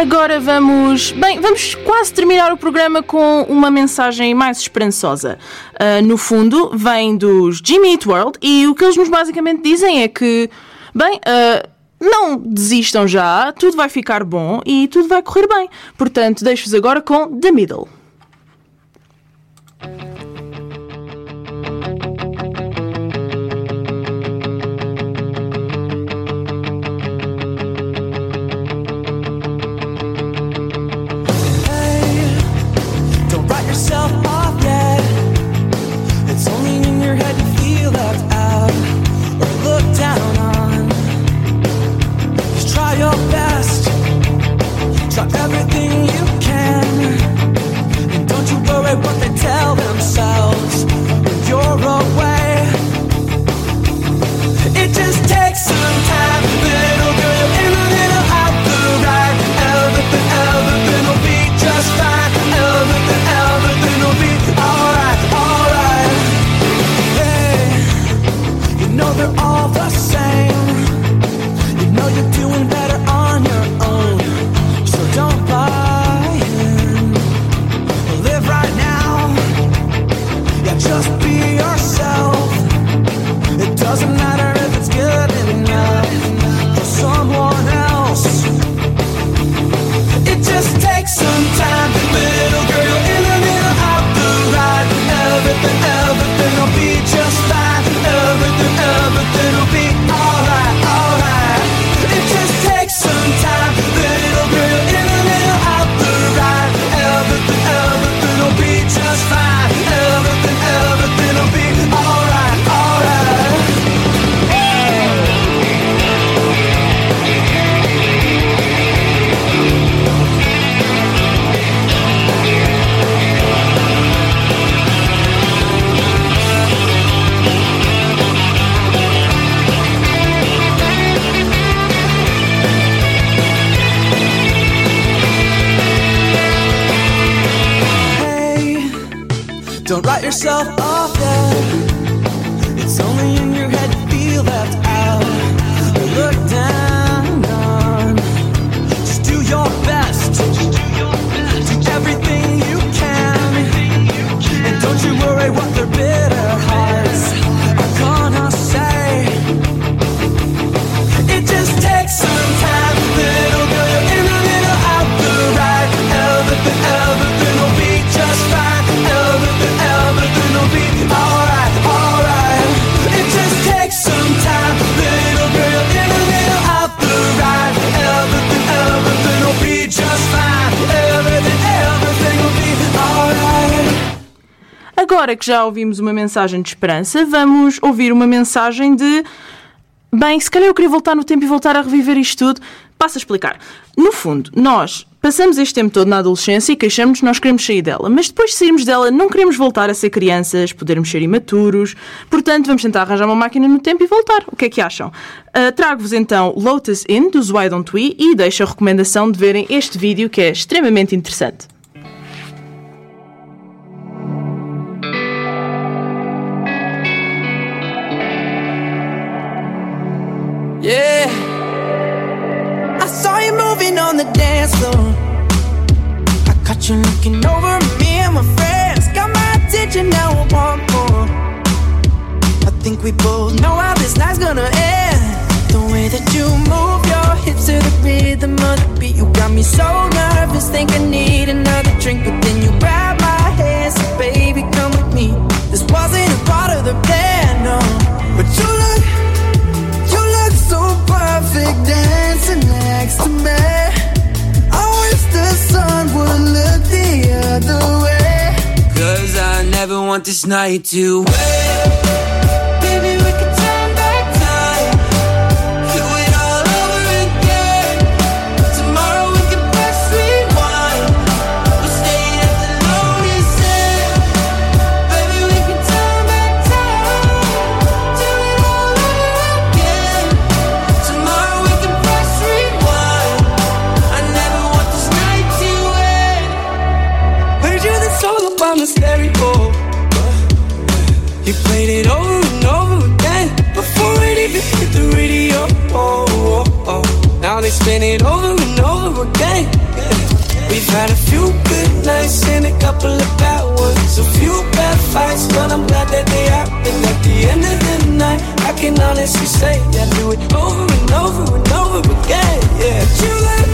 Agora vamos. Bem, vamos quase terminar o programa com uma mensagem mais esperançosa. Ah, no fundo, vem dos Jimmy Eat World e o que eles nos basicamente dizem é que, bem, ah, não desistam já, tudo vai ficar bom e tudo vai correr bem. Portanto, deixo-vos agora com The Middle. Agora que já ouvimos uma mensagem de esperança, vamos ouvir uma mensagem de. Bem, se calhar eu queria voltar no tempo e voltar a reviver isto tudo. Passo a explicar. No fundo, nós passamos este tempo todo na adolescência e queixamos-nos nós queremos sair dela, mas depois de sairmos dela não queremos voltar a ser crianças, podermos ser imaturos. Portanto, vamos tentar arranjar uma máquina no tempo e voltar. O que é que acham? Ah, Trago-vos então Lotus Inn, dos Why Don't We, e deixo a recomendação de verem este vídeo que é extremamente interessante. Think we both know how this night's gonna end. The way that you move your hips to the rhythm of the beat, you got me so nervous. Think I need another drink, but then you grab my hand, so baby, come with me. This wasn't a part of the plan, no. But you look you look so perfect dancing next to me. I wish the sun would look the other way. Cause I never want this night to wait. Couple of bad ones. A few bad fights, but I'm glad that they happened. At the end of the night, I can honestly say I do it over and over and over again. Yeah. You look,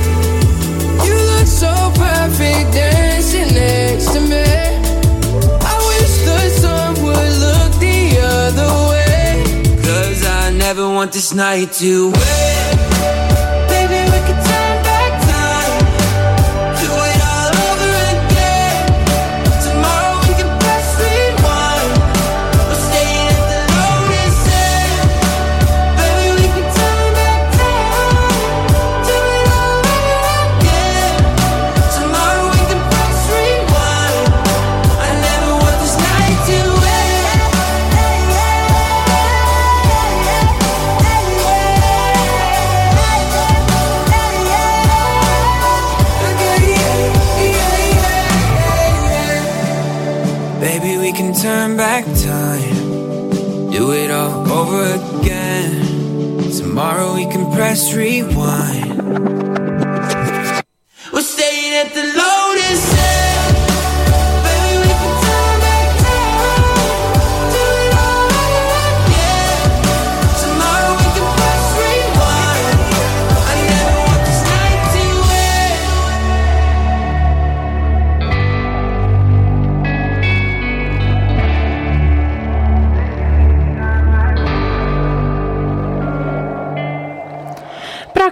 you look so perfect dancing next to me. I wish the sun would look the other way. Cause I never want this night to wait. Press rewind. We're staying at the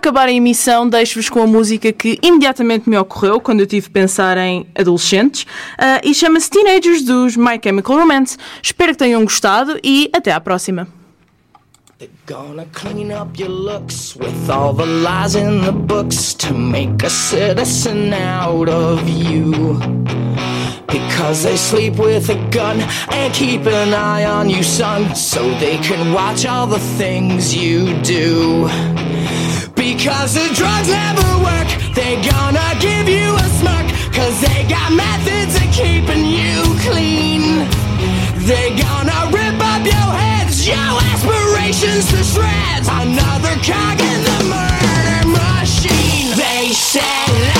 acabar a emissão, deixo-vos com a música que imediatamente me ocorreu quando eu tive de pensar em adolescentes ah, e chama-se Teenagers dos My Chemical Romance. Espero que tenham gostado e até à próxima. Gonna clean up your looks with all the lies in the books to make a citizen out of you. Because they sleep with a gun and keep an eye on you, son, so they can watch all the things you do. Because the drugs never work, they gonna give you a smirk, cause they got methods of keeping you clean. They gonna rip up your heads, your aspirations to shreds. Another cog in the murder machine. They said,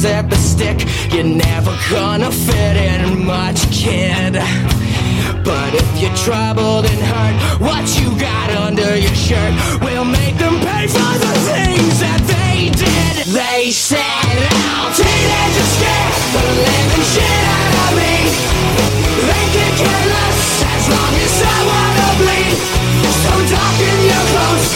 names at the stick. You're never gonna fit in much, kid. But if you're troubled and hurt, what you got under your shirt will make them pay for the things that they did. They said, "Now teenagers scared the living shit out of me." They can care less as long as I wanna bleed. So darken your clothes,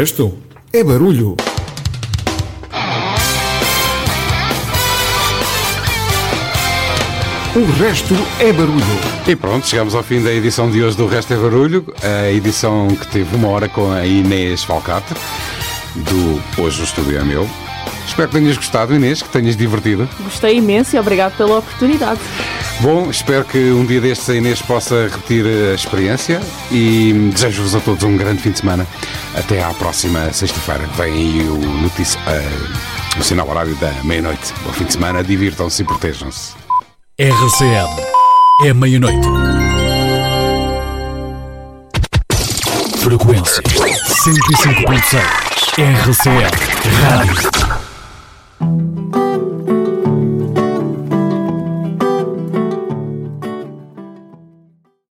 resto é barulho. O resto é barulho. E pronto, chegamos ao fim da edição de hoje do Resto é Barulho, a edição que teve uma hora com a Inês Falcate, do Hoje o Estúdio é Meu. Espero que tenhas gostado, Inês, que tenhas divertido. Gostei imenso e obrigado pela oportunidade. Bom, espero que um dia destes a Inês possa repetir a experiência e desejo-vos a todos um grande fim de semana. Até à próxima sexta-feira. Vem aí o, notícia, ah, o sinal horário da meia-noite. Bom fim de semana, divirtam-se e protejam-se. RCM é meia-noite. Frequência 105.6 RCM Rádio.